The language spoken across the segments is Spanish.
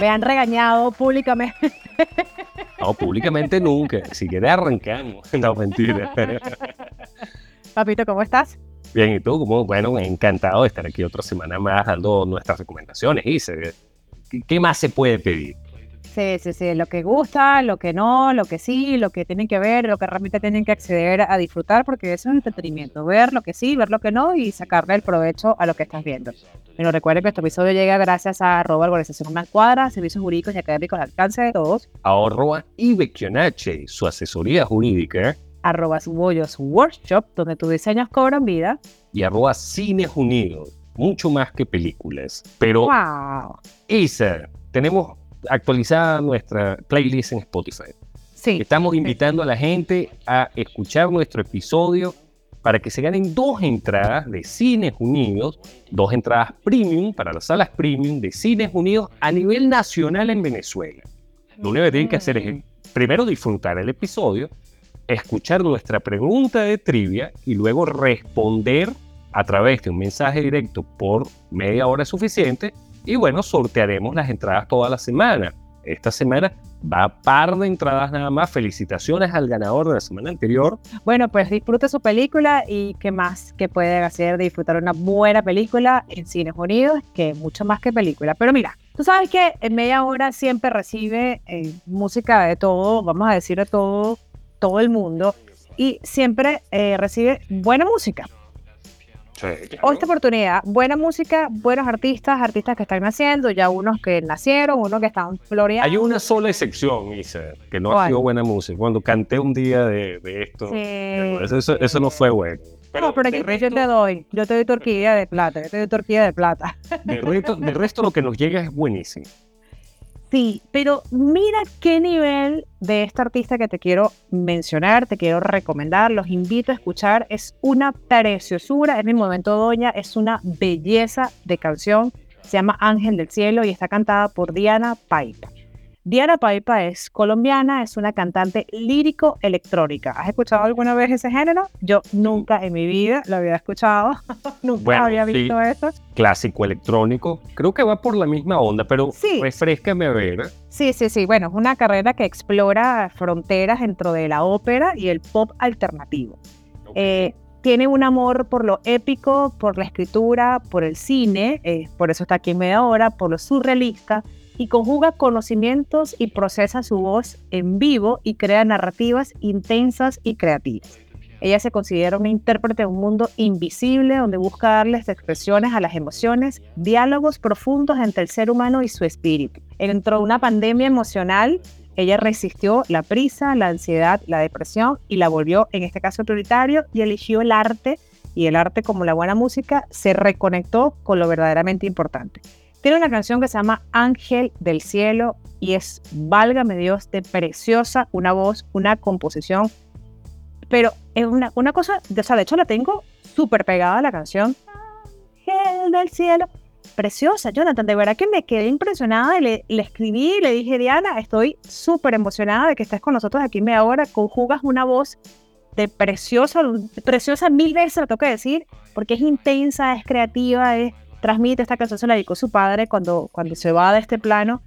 Me han regañado públicamente. No, públicamente nunca. Si quieres arrancamos. No, mentira. Papito, ¿cómo estás? Bien, ¿y tú? Como, bueno, encantado de estar aquí otra semana más dando nuestras recomendaciones. Y ¿qué más se puede pedir? Sí, sí, sí, lo que gusta, lo que no, lo que sí, lo que tienen que ver, lo que realmente tienen que acceder a disfrutar, porque eso es entretenimiento, ver lo que sí, ver lo que no y sacarle el provecho a lo que estás viendo. Pero recuerden que este episodio llega gracias a arroba organización una cuadra, servicios jurídicos y académicos al alcance de todos. Arroba Ibekionache, su asesoría jurídica. Arroba Subollos Workshop, donde tus diseños cobran vida. Y arroba Cines Unidos, mucho más que películas. Pero, wow. Isa, tenemos actualizada nuestra playlist en Spotify. Sí. Estamos invitando a la gente a escuchar nuestro episodio para que se ganen dos entradas de Cines Unidos, dos entradas premium para las salas premium de Cines Unidos a nivel nacional en Venezuela. Lo único que tienen que hacer es primero disfrutar el episodio, escuchar nuestra pregunta de trivia y luego responder a través de un mensaje directo por media hora suficiente y bueno, sortearemos las entradas toda la semana. Esta semana va a par de entradas nada más. Felicitaciones al ganador de la semana anterior. Bueno, pues disfrute su película y qué más que pueden hacer de disfrutar una buena película en Cines Unidos, que mucho más que película. Pero mira, tú sabes que en media hora siempre recibe eh, música de todo, vamos a decir de todo, todo el mundo, y siempre eh, recibe buena música. O esta oportunidad, buena música, buenos artistas, artistas que están naciendo, ya unos que nacieron, unos que están floreando. Hay una sola excepción, Isa, que no ha sido buena música. Cuando canté un día de, esto, eso, no fue bueno. no, pero aquí yo te doy, yo te doy torquilla de plata, yo te doy torquilla de plata. De resto, de resto lo que nos llega es buenísimo. Sí, pero mira qué nivel de esta artista que te quiero mencionar, te quiero recomendar, los invito a escuchar. Es una preciosura, es mi momento doña, es una belleza de canción. Se llama Ángel del Cielo y está cantada por Diana Paipa. Diana Paipa es colombiana, es una cantante lírico-electrónica. ¿Has escuchado alguna vez ese género? Yo nunca en mi vida lo había escuchado, nunca había visto eso. Clásico electrónico, creo que va por la misma onda, pero sí. refrescame a ver. Sí, sí, sí, bueno, es una carrera que explora fronteras dentro de la ópera y el pop alternativo. Eh, tiene un amor por lo épico, por la escritura, por el cine, eh, por eso está aquí en media hora, por lo surrealista y conjuga conocimientos y procesa su voz en vivo y crea narrativas intensas y creativas. Ella se considera una intérprete de un mundo invisible donde busca darles expresiones a las emociones, diálogos profundos entre el ser humano y su espíritu. Dentro de una pandemia emocional, ella resistió la prisa, la ansiedad, la depresión y la volvió, en este caso, autoritario y eligió el arte y el arte como la buena música se reconectó con lo verdaderamente importante. Tiene una canción que se llama Ángel del Cielo y es, válgame Dios, de preciosa, una voz, una composición. Pero es una, una cosa, o sea, de hecho la tengo súper pegada a la canción. Ángel del Cielo. Preciosa, Jonathan, de verdad que me quedé impresionada y le, le escribí le dije, Diana, estoy súper emocionada de que estés con nosotros aquí media hora, conjugas una voz de preciosa, preciosa mil veces, lo tengo que decir, porque es intensa, es creativa, es transmite esta canción, se la dedicó su padre cuando, cuando se va de este plano.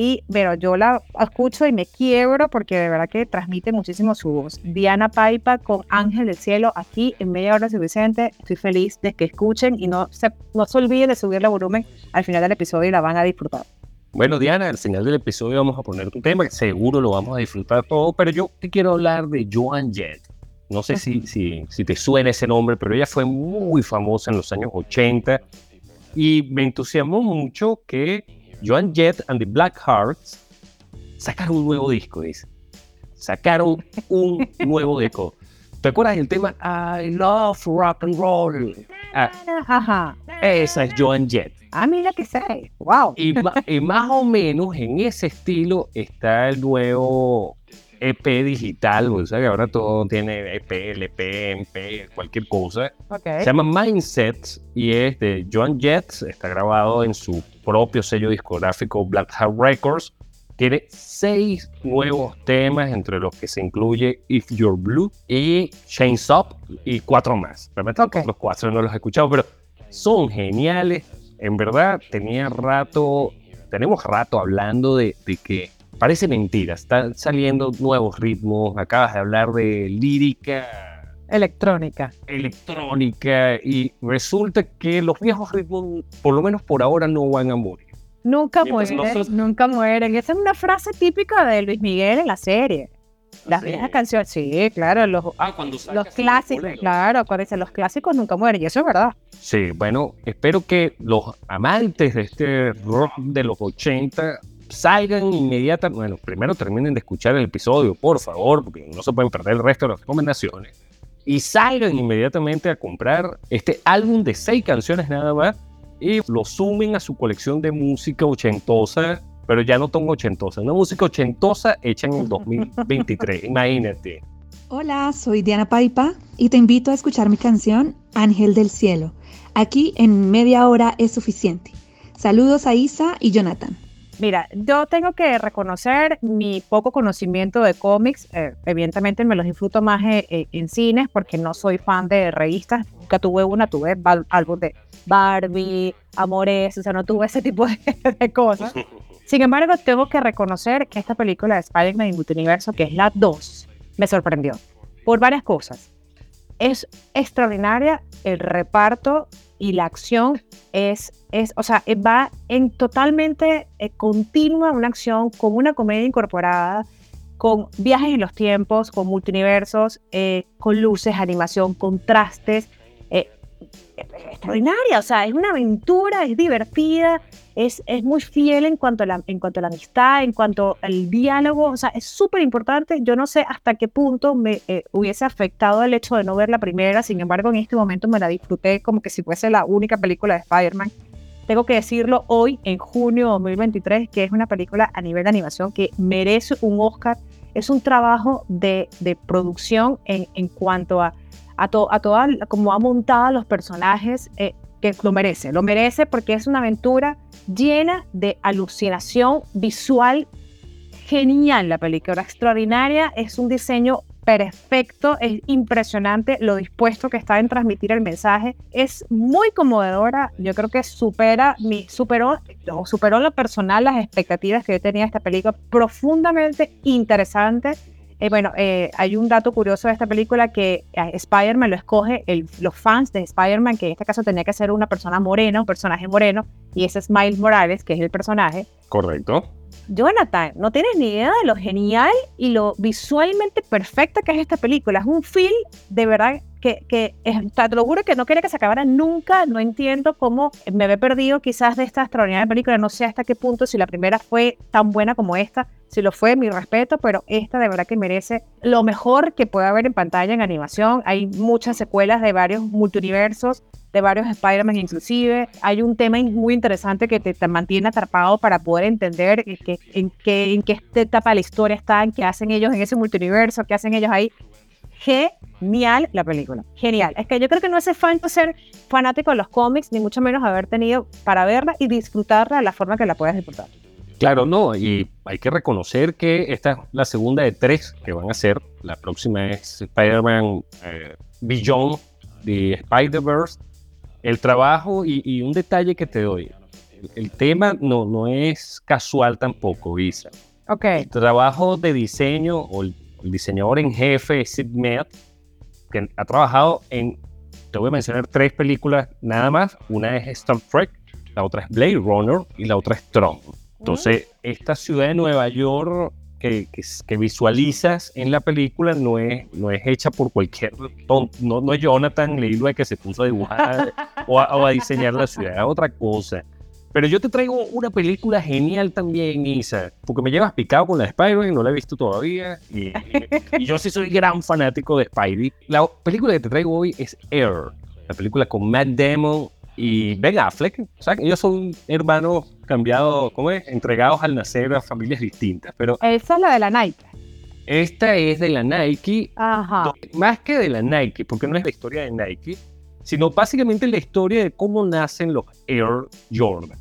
Y, pero yo la escucho y me quiebro porque de verdad que transmite muchísimo su voz. Diana Paipa con Ángel del Cielo aquí en media hora suficiente. Estoy feliz de que escuchen y no se, no se olviden de subirle volumen al final del episodio y la van a disfrutar. Bueno, Diana, al final del episodio vamos a poner un tema que seguro lo vamos a disfrutar todo, pero yo te quiero hablar de Joan Jett. No sé si, si, si te suena ese nombre, pero ella fue muy famosa en los años 80 y me entusiasmó mucho que Joan Jett and the Black Hearts sacaron un nuevo disco, dice. Sacaron un nuevo disco. ¿Te acuerdas del tema I love rock and roll? Ah, Ajá. esa es Joan Jett. Ah, mira que sé. Wow. Y, y más o menos en ese estilo está el nuevo EP digital, o sea que ahora todo tiene EP, LP, MP, cualquier cosa. Ok. Se llama Mindset y es de Joan Jett, está grabado en su propio sello discográfico Black Hat Records. Tiene seis nuevos temas, entre los que se incluye If You're Blue y Chains Up y cuatro más. Realmente Ok. los cuatro no los he escuchado, pero son geniales. En verdad, tenía rato, tenemos rato hablando de, de que parece mentira, están saliendo nuevos ritmos. Acabas de hablar de lírica Electrónica. electrónica y resulta que los viejos ritmos, por lo menos por ahora, no van a morir. Nunca Mientras mueren, nosotros- nunca mueren. Esa es una frase típica de Luis Miguel en la serie. Las Sí. viejas canciones, sí, claro, los, Ah, cuando los clásicos, claro, cuando dicen los clásicos nunca mueren, y eso es verdad. Sí, bueno, espero que los amantes de este rock de los 80 salgan inmediatamente. Bueno, primero terminen de escuchar el episodio, por favor, porque no se pueden perder el resto de las recomendaciones. Y salgan inmediatamente a comprar este álbum de seis canciones nada más y lo sumen a su colección de música ochentosa, pero ya no tan ochentosa, una música ochentosa hecha en el 2023, imagínate. Hola, soy Diana Paipa y te invito a escuchar mi canción Ángel del Cielo. Aquí en media hora es suficiente. Saludos a Isa y Jonathan. Mira, yo tengo que reconocer mi poco conocimiento de cómics. eh, evidentemente me los disfruto más eh, eh, en cines porque no soy fan de revistas. Nunca tuve una, tuve álbum de Barbie, Amores, o sea, no tuve ese tipo de, de cosas. Sin embargo, tengo que reconocer que esta película de Spider-Man y Multiverso, que es la 2, me sorprendió por varias cosas. Es extraordinaria el reparto y la acción es, es o sea, va en totalmente eh, continua una acción con una comedia incorporada, con viajes en los tiempos, con multiversos, eh, con luces, animación, contrastes. Extraordinaria, o sea, es una aventura, es divertida, es, es muy fiel en cuanto, a la, en cuanto a la amistad, en cuanto al diálogo, o sea, es súper importante. Yo no sé hasta qué punto me eh, hubiese afectado el hecho de no ver la primera, sin embargo, en este momento me la disfruté como que si fuese la única película de Spider-Man. Tengo que decirlo hoy, en junio de 2023, que es una película a nivel de animación que merece un Oscar. Es un trabajo de, de producción en, en cuanto a, a, to, a toda, como ha montado los personajes, eh, que lo merece. Lo merece porque es una aventura llena de alucinación visual genial la película, extraordinaria, es un diseño perfecto, es impresionante lo dispuesto que está en transmitir el mensaje, es muy conmovedora, yo creo que supera mi, superó, superó lo personal las expectativas que yo tenía de esta película, profundamente interesante. Eh, bueno, eh, hay un dato curioso de esta película que eh, Spider-Man lo escoge el- los fans de Spider-Man, que en este caso tenía que ser una persona morena, un personaje moreno, y ese es Miles Morales, que es el personaje. Correcto. Jonathan, no tienes ni idea de lo genial y lo visualmente perfecta que es esta película. Es un film de verdad que, que es- te lo juro que no quería que se acabara nunca. No entiendo cómo me había perdido quizás de esta extraordinaria película. No sé hasta qué punto si la primera fue tan buena como esta. Si lo fue, mi respeto, pero esta de verdad que merece lo mejor que puede haber en pantalla en animación. Hay muchas secuelas de varios multiversos de varios Spider-Man inclusive. Hay un tema muy interesante que te, te mantiene atrapado para poder entender en qué, en, qué, en qué etapa de la historia están, qué hacen ellos en ese multiverso, qué hacen ellos ahí. Genial la película, genial. Es que yo creo que no hace falta ser fanático de los cómics, ni mucho menos haber tenido para verla y disfrutarla de la forma que la puedas disfrutar. Claro, no, y hay que reconocer que esta es la segunda de tres que van a ser. La próxima es Spider-Man eh, Beyond de Spider-Verse. El trabajo y, y un detalle que te doy. El, el tema no, no es casual tampoco, Isa. Ok, El trabajo de diseño o el, el diseñador en jefe Sid Mead, que ha trabajado en, te voy a mencionar tres películas nada más. Una es Star Trek, la otra es Blade Runner y la otra es Tron. Entonces, esta ciudad de Nueva York que, que, que visualizas en la película no es, no es hecha por cualquier tonto, no, no es Jonathan Leroy que se puso a dibujar o, a, o a diseñar la ciudad, es otra cosa. Pero yo te traigo una película genial también, Isa, porque me llevas picado con la de Spider-Man, no la he visto todavía, y, y yo sí soy gran fanático de Spidey. La película que te traigo hoy es Air, la película con Matt Damon y Ben Affleck. O sea, ellos son hermanos cambiados, ¿cómo es? Entregados al nacer a familias distintas. Pero Esa es la de la Nike. esta es de la Nike, Ajá. más que de la Nike, porque no es la historia de Nike, sino básicamente la historia de cómo nacen los Air Jordan.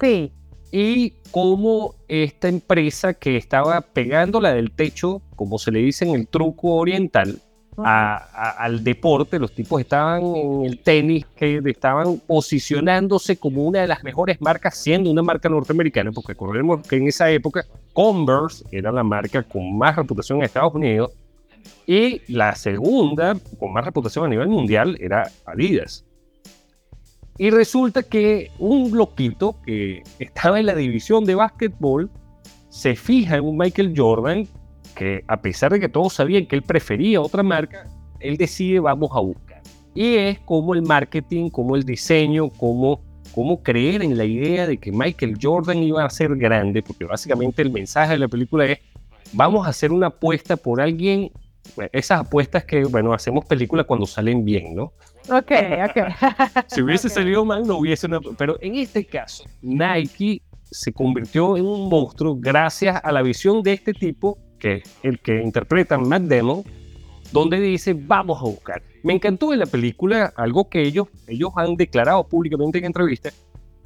Sí. y cómo esta empresa que estaba pegándola del techo, como se le dice en el truco oriental, al deporte, los tipos estaban en el tenis, que estaban posicionándose como una de las mejores marcas, siendo una marca norteamericana, porque recordemos que en esa época Converse era la marca con más reputación en Estados Unidos, y la segunda con más reputación a nivel mundial era Adidas. Y resulta que un loquito que estaba en la división de básquetbol se fija en un Michael Jordan que a pesar de que todos sabían que él prefería otra marca, él decide vamos a buscar. Y es como el marketing, como el diseño, como, como creer en la idea de que Michael Jordan iba a ser grande, porque básicamente el mensaje de la película es vamos a hacer una apuesta por alguien, esas apuestas que, bueno, hacemos películas cuando salen bien, ¿no? Ok, ok. Si hubiese Ok. salido mal, no hubiese una. Pero en este caso, Nike se convirtió en un monstruo gracias a la visión de este tipo, que el que interpreta Matt Damon, donde dice: Vamos a buscar. Me encantó de la película algo que ellos, ellos han declarado públicamente en entrevistas.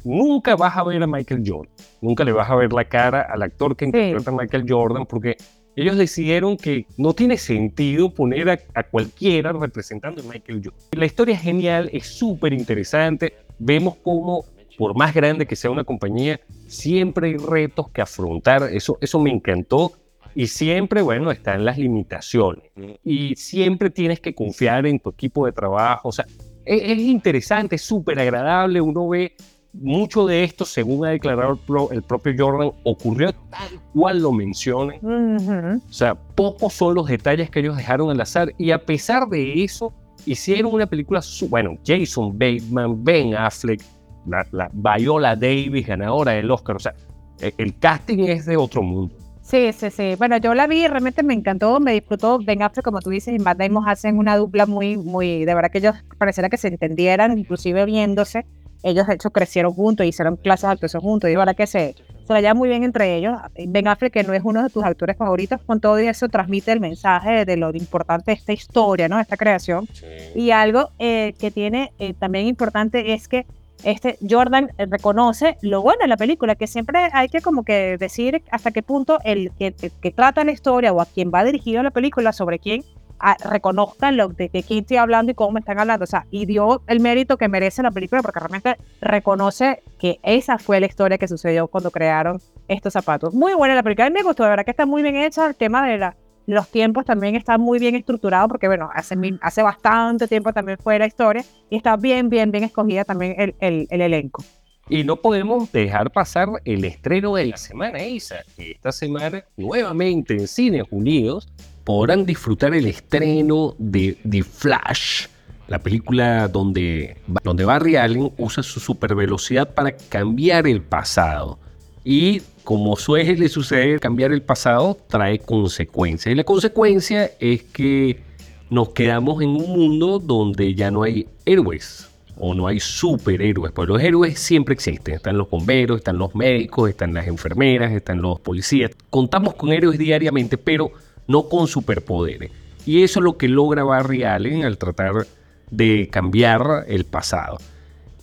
Nunca vas a ver a Michael Jordan, nunca le vas a ver la cara al actor que interpreta a Michael Jordan, porque ellos decidieron que no tiene sentido poner a, a cualquiera representando a Michael Jordan. La historia es genial, es súper interesante. Vemos cómo, por más grande que sea una compañía, siempre hay retos que afrontar. Eso, eso me encantó. Y siempre, bueno, están las limitaciones. Y siempre tienes que confiar en tu equipo de trabajo. O sea, es, es interesante, es súper agradable. Uno ve mucho de esto, según ha declarado el, pro- el propio Jordan, ocurrió tal cual lo mencionan. Ujú. O sea, pocos son los detalles que ellos dejaron al azar y a pesar de eso, hicieron una película, bueno, Jason Bateman, Ben Affleck, la, la Viola Davis, ganadora del Oscar, o sea, e- el casting es de otro mundo. Sí, sí, sí. Bueno, yo la vi, realmente me encantó, me disfrutó. Ben Affleck, como tú dices, y Matt Damon hacen una dupla muy, muy, de verdad que ellos pareciera que se entendieran, inclusive viéndose. Ellos, de hecho, crecieron juntos, hicieron clases de actuación juntos, y de verdad que se, se la llevan muy bien entre ellos. Ben Affleck, que no es uno de tus actores favoritos, con todo eso transmite el mensaje de lo importante de esta historia, ¿no? Esta creación. Y algo eh, que tiene eh, también importante es que este Jordan eh, reconoce lo bueno de la película, que siempre hay que como que decir hasta qué punto el que, que- trata la historia o a quien va dirigido la película sobre quién ah, reconozcan lo de, de quién estoy hablando y cómo me están hablando. O sea, y dio el mérito que merece la película porque realmente reconoce que esa fue la historia que sucedió cuando crearon estos zapatos. Muy buena la película, a mí me gustó, de verdad que está muy bien hecha. El tema de la, los tiempos también está muy bien estructurado porque, bueno, hace, hace bastante tiempo también fue la historia y está bien, bien, bien escogida también el, el, el elenco. Y no podemos dejar pasar el estreno de la semana, Isa. Esta semana, nuevamente en Cines Unidos, podrán disfrutar el estreno de The Flash, la película donde, donde Barry Allen usa su supervelocidad para cambiar el pasado. Y como suele suceder, cambiar el pasado trae consecuencias. Y la consecuencia es que nos quedamos en un mundo donde ya no hay héroes o no hay superhéroes, pues los héroes siempre existen, están los bomberos, están los médicos, están las enfermeras, están los policías, contamos con héroes diariamente, pero no con superpoderes. Y eso es lo que logra Barry Allen al tratar de cambiar el pasado.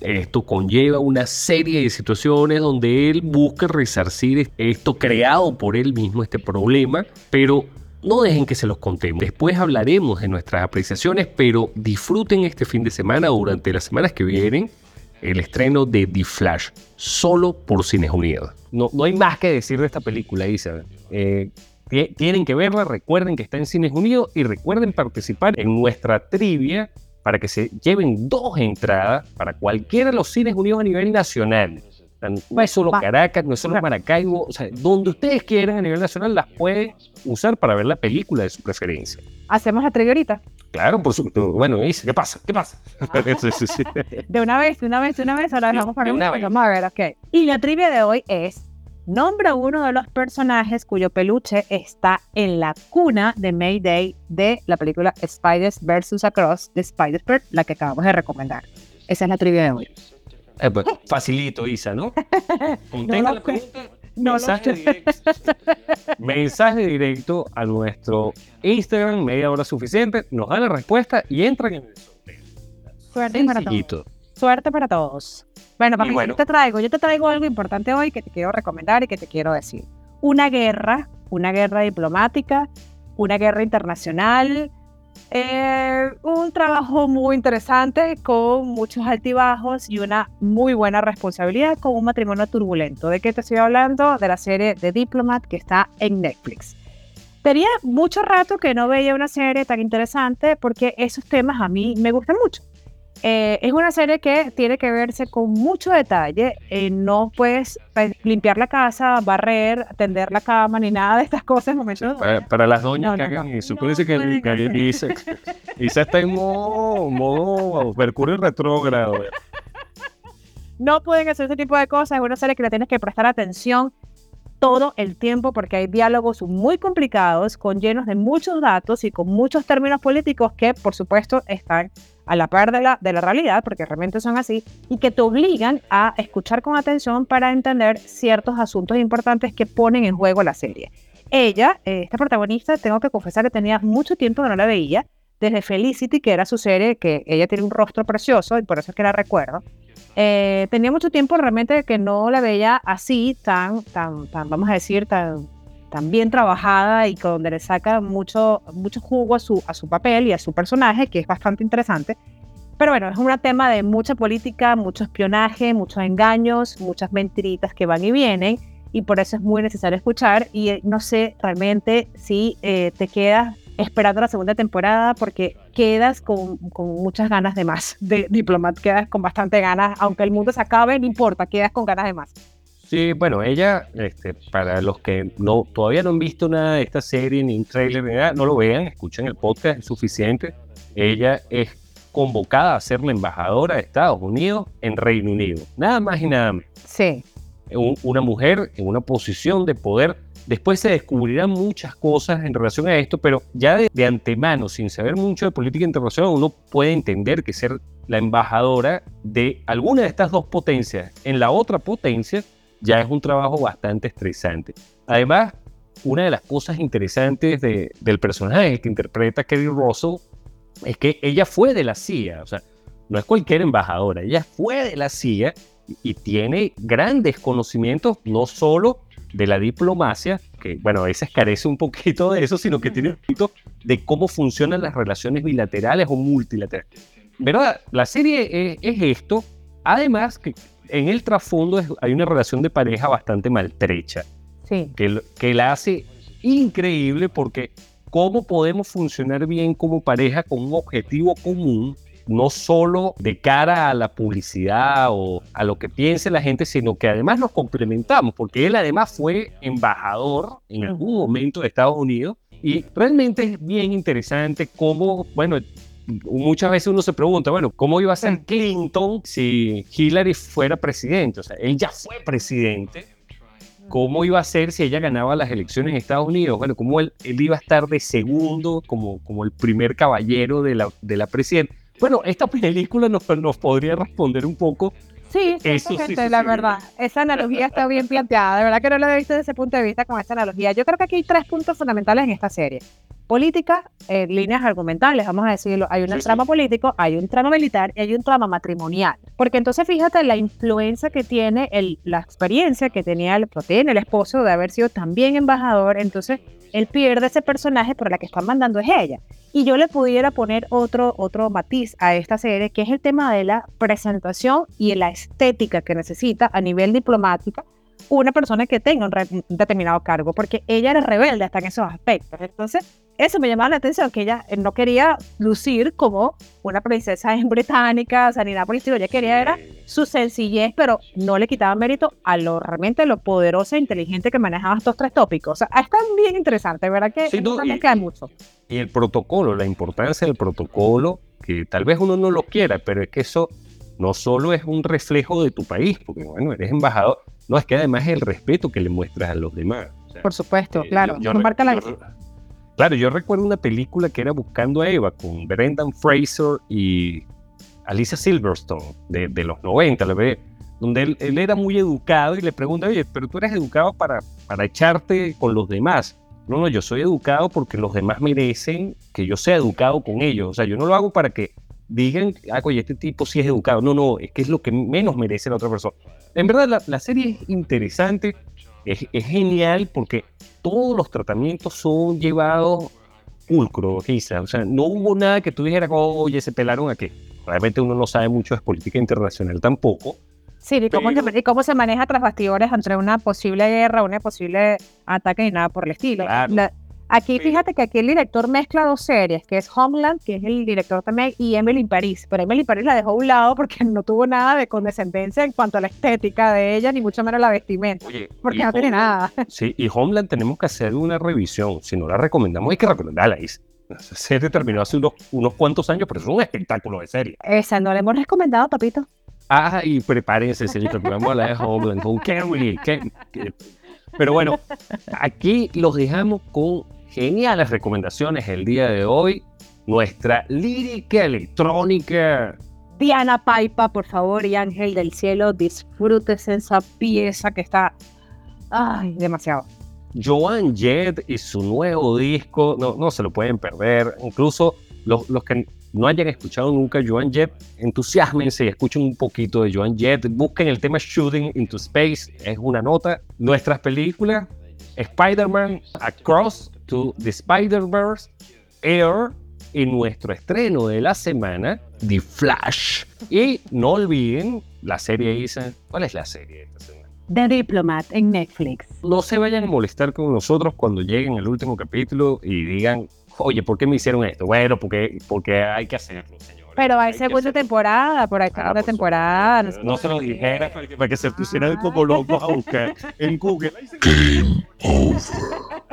Esto conlleva una serie de situaciones donde él busca resarcir esto creado por él mismo, este problema, pero no dejen que se los contemos. Después hablaremos de nuestras apreciaciones, pero disfruten este fin de semana o durante las semanas que vienen el estreno de The Flash, solo por Cines Unidos. No, no hay más que decir de esta película, Isa. Eh, ti- tienen que verla, recuerden que está en Cines Unidos y recuerden participar en nuestra trivia para que se lleven dos entradas para cualquiera de los Cines Unidos a nivel nacional. No es solo. Caracas, no es solo. Maracaibo, o sea, donde ustedes quieran a nivel nacional las pueden usar para ver la película de su preferencia. Hacemos la trivia ahorita. Claro, por supuesto. Bueno, dice, ¿qué pasa? ¿Qué pasa? Sí, sí, sí. De una vez, de una vez, de una vez, ahora dejamos para de una vez. Vamos a ver, ok. Y la trivia de hoy es, nombra uno de los personajes cuyo peluche está en la cuna de Mayday de la película Spiders vs. Across de Spider-Bird, la que acabamos de recomendar. Esa es la trivia de hoy. Eh, pues, facilito, Isa, ¿no? Contenga No la pregunta. No mensaje directo. mensaje directo a nuestro Instagram, media hora suficiente. Nos dan la respuesta y entran en el sorteo. Sencillito. Suerte para todos. Bueno, papi, bueno. yo te traigo, yo te traigo algo importante hoy que te quiero recomendar y que te quiero decir. Una guerra, una guerra diplomática, una guerra internacional, eh, un trabajo muy interesante con muchos altibajos y una muy buena responsabilidad con un matrimonio turbulento. ¿De qué te estoy hablando? De la serie The Diplomat que está en Netflix. Tenía mucho rato que no veía una serie tan interesante porque esos temas a mí me gustan mucho. Eh, es una serie que tiene que verse con mucho detalle. eh, no puedes eh, limpiar la casa, barrer, tender la cama, ni nada de estas cosas en momentos. Para, para las doñas No, que no, hagan no. eso. Que, que hacer Isa, Isa está en modo, modo Mercurio retrógrado. No pueden hacer ese tipo de cosas. Es una serie que le tienes que prestar atención todo el tiempo porque hay diálogos muy complicados, con llenos de muchos datos y con muchos términos políticos que, por supuesto, están a la par de la, de la realidad, porque realmente son así, y que te obligan a escuchar con atención para entender ciertos asuntos importantes que ponen en juego la serie. Ella, eh, esta protagonista, tengo que confesar que tenía mucho tiempo que no la veía, desde Felicity, que era su serie, que ella tiene un rostro precioso y por eso es que la recuerdo. Eh, tenía mucho tiempo realmente que no la veía así, tan, tan, tan vamos a decir, tan, tan bien trabajada y donde le saca mucho, mucho jugo a su, a su papel y a su personaje, que es bastante interesante. Pero bueno, es un tema de mucha política, mucho espionaje, muchos engaños, muchas mentiritas que van y vienen, y por eso es muy necesario escuchar. Y eh, no sé realmente si eh, te quedas esperando la segunda temporada porque quedas con, con muchas ganas de más. De Diplomat quedas con bastante ganas, aunque el mundo se acabe, no importa, quedas con ganas de más. Sí, bueno, ella, este, para los que no todavía no han visto nada de esta serie, ni un trailer, ni nada, no lo vean, escuchen el podcast, es suficiente. Ella es convocada a ser la embajadora de Estados Unidos en Reino Unido. Nada más y nada menos. Sí, Un- una mujer en una posición de poder. Después se descubrirán muchas cosas en relación a esto, pero ya de, antemano, sin saber mucho de política internacional, uno puede entender que ser la embajadora de alguna de estas dos potencias en la otra potencia ya es un trabajo bastante estresante. Además, una de las cosas interesantes de- del personaje que interpreta Kerry Russell es que ella fue de la CIA, o sea, no es cualquier embajadora, ella fue de la CIA y, y tiene grandes conocimientos, no solo de la diplomacia, que bueno, a veces carece un poquito de eso, sino que tiene un poquito de cómo funcionan las relaciones bilaterales o multilaterales. ¿Verdad? La serie es, es esto, además que en el trasfondo es- hay una relación de pareja bastante maltrecha sí. que, que la hace increíble porque cómo podemos funcionar bien como pareja con un objetivo común, no solo de cara a la publicidad o a lo que piense la gente, sino que además nos complementamos, porque él además fue embajador en algún momento de Estados Unidos y realmente es bien interesante cómo, bueno, muchas veces uno se pregunta, bueno, ¿cómo iba a ser Clinton si Hillary fuera presidente? O sea, él ya fue presidente. ¿Cómo iba a ser si ella ganaba las elecciones en Estados Unidos? Bueno, ¿cómo él, él iba a estar de segundo como, como el primer caballero de la, de la presidenta? Bueno, esta película nos, nos podría responder un poco. Sí, Eso gente, sí, la sí. verdad. Esa analogía está bien planteada. De verdad que no lo he visto desde ese punto de vista con esta analogía. Yo creo que aquí hay tres puntos fundamentales en esta serie. Política, eh, líneas argumentales, vamos a decirlo. Hay un Sí, sí. trama político, hay un trama militar y hay un trama matrimonial. Porque entonces fíjate la influencia que tiene, el, la experiencia que tenía el, tiene el esposo de haber sido también embajador. Entonces él pierde ese personaje, pero la que están mandando es ella. Y yo le pudiera poner otro, otro matiz a esta serie, que es el tema de la presentación y la estética que necesita a nivel diplomática una persona que tenga un, un determinado cargo, porque ella era rebelde hasta en esos aspectos. Entonces, eso me llamaba la atención, que ella eh, no quería lucir como una princesa en británica, o sea, ni nada por el estilo, ella quería era su sencillez, pero no le quitaba mérito a lo realmente lo poderoso e inteligente que manejaba estos tres tópicos. O sea, están bien interesantes, ¿verdad? Que Sí, no, también y- queda mucho. Y el protocolo, la importancia del protocolo, que tal vez uno no lo quiera, pero es que eso no solo es un reflejo de tu país, porque bueno, eres embajador, no, es que además es el respeto que le muestras a los demás. O sea, Por supuesto, eh, claro. yo- yo marca la yo re- Claro, yo recuerdo una película que era Buscando a Eva con Brendan Fraser y Alicia Silverstone de, de los 90, la ve- donde él, él era muy educado y le pregunta, oye, pero tú eres educado para, para echarte con los demás. No, no, yo soy educado porque los demás merecen que yo sea educado con ellos. O sea, yo no lo hago para que digan, ah, oye, este tipo sí es educado. No, no, es que es lo que menos merece la otra persona. En verdad, la, la serie es interesante, es, es genial porque todos los tratamientos son llevados pulcro, quizá. O sea, no hubo nada que tú dijeras, oye, se pelaron aquí. Realmente uno no sabe mucho de política internacional tampoco. Sí, y cómo, Pero- se, y cómo se maneja tras bastidores entre una posible guerra, una posible ataque y nada por el estilo. Claro. La- aquí fíjate que aquí el director mezcla dos series, que es Homeland, que es el director también, y Emily in Paris. Pero Emily in Paris la dejó a un lado porque no tuvo nada de condescendencia en cuanto a la estética de ella, ni mucho menos la vestimenta. Oye, Porque no tiene nada. Sí, y Homeland tenemos que hacer una revisión. Si no la recomendamos, hay que recomendarla. Is. Esa serie terminó hace unos, unos cuantos años, pero es un espectáculo de serie. Esa no le hemos recomendado, papito. Ah, y prepárense, señorita, que vamos a hablar de Homeland con Carrie. Pero bueno, aquí los dejamos con geniales recomendaciones el día de hoy. Nuestra lírica electrónica. Diana Paipa, por favor, y Ángel del Cielo, disfrutes esa pieza que está. Ay, demasiado. Joan Jett y su nuevo disco, no, no se lo pueden perder. Incluso los, los que no hayan escuchado nunca Joan Jett, entusiasmense y escuchen un poquito de Joan Jett. Busquen el tema Shooting into Space, es una nota. Nuestras películas, Spider-Man Across to the Spider-Verse, Air y nuestro estreno de la semana, The Flash. Y no olviden la serie Isa. ¿Cuál es la serie de esta semana? The Diplomat en Netflix. no se vayan a molestar con nosotros cuando lleguen al último capítulo y digan, oye, ¿por qué me hicieron esto? Bueno, porque, porque hay que hacerlo, señores. Pero hay que segunda temporada, por ahí Ah, segunda por temporada. supuesto. No se lo dijera para que, para que se pusieran como locos a buscar en Google.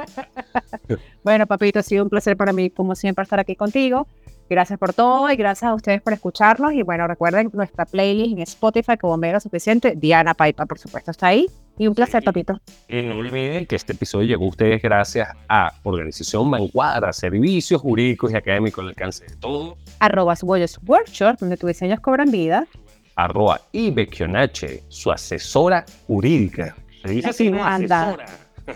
Bueno, papito, ha sido un placer para mí, como siempre, estar aquí contigo. Gracias por todo y gracias a ustedes por escucharnos. Y bueno, recuerden nuestra playlist en Spotify como Mero Suficiente. Diana Paipa, por supuesto, está ahí. Y un placer, papito. Y no olviden que este episodio llegó a ustedes gracias a Organización Vanguardia, Servicios Jurídicos y Académicos al alcance de todos. Arroba Suboyos Workshop, donde tus diseños cobran vida. Arroba Ibekionache, su asesora jurídica. Se dice así, que ¿no? Asesora.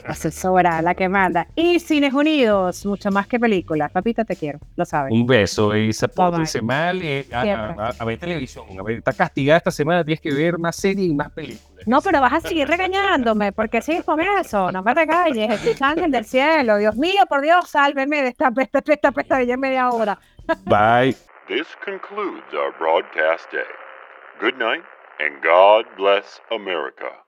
Asesora, la que manda. Y Cines Unidos, mucho más que películas. Papita, te quiero, lo sabes. Un beso y se Bye, bye. pórtense mal y a, ver televisión. A ver, está castigada esta semana, tienes que ver más series y más películas. No, pero vas a seguir regañándome, porque sigues con eso. No me regañes, es ángel del cielo. Dios mío, por Dios, sálveme de esta, esta, esta pesadilla en media hora. Bye. This concludes our broadcast day. Good night, and God bless America.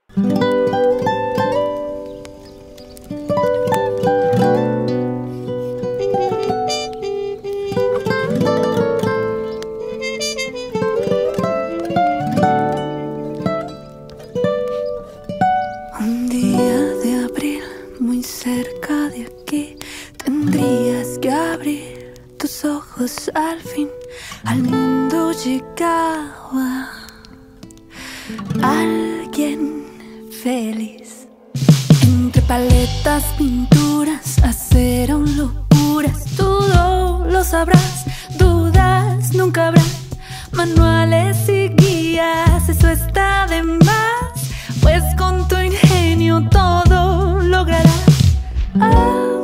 Ojos al fin. Al mundo llegaba alguien feliz. Entre paletas, pinturas, acero, locuras, todo lo sabrás, dudas nunca habrá. Manuales y guías, eso está de más, pues con tu ingenio todo lograrás. Ángel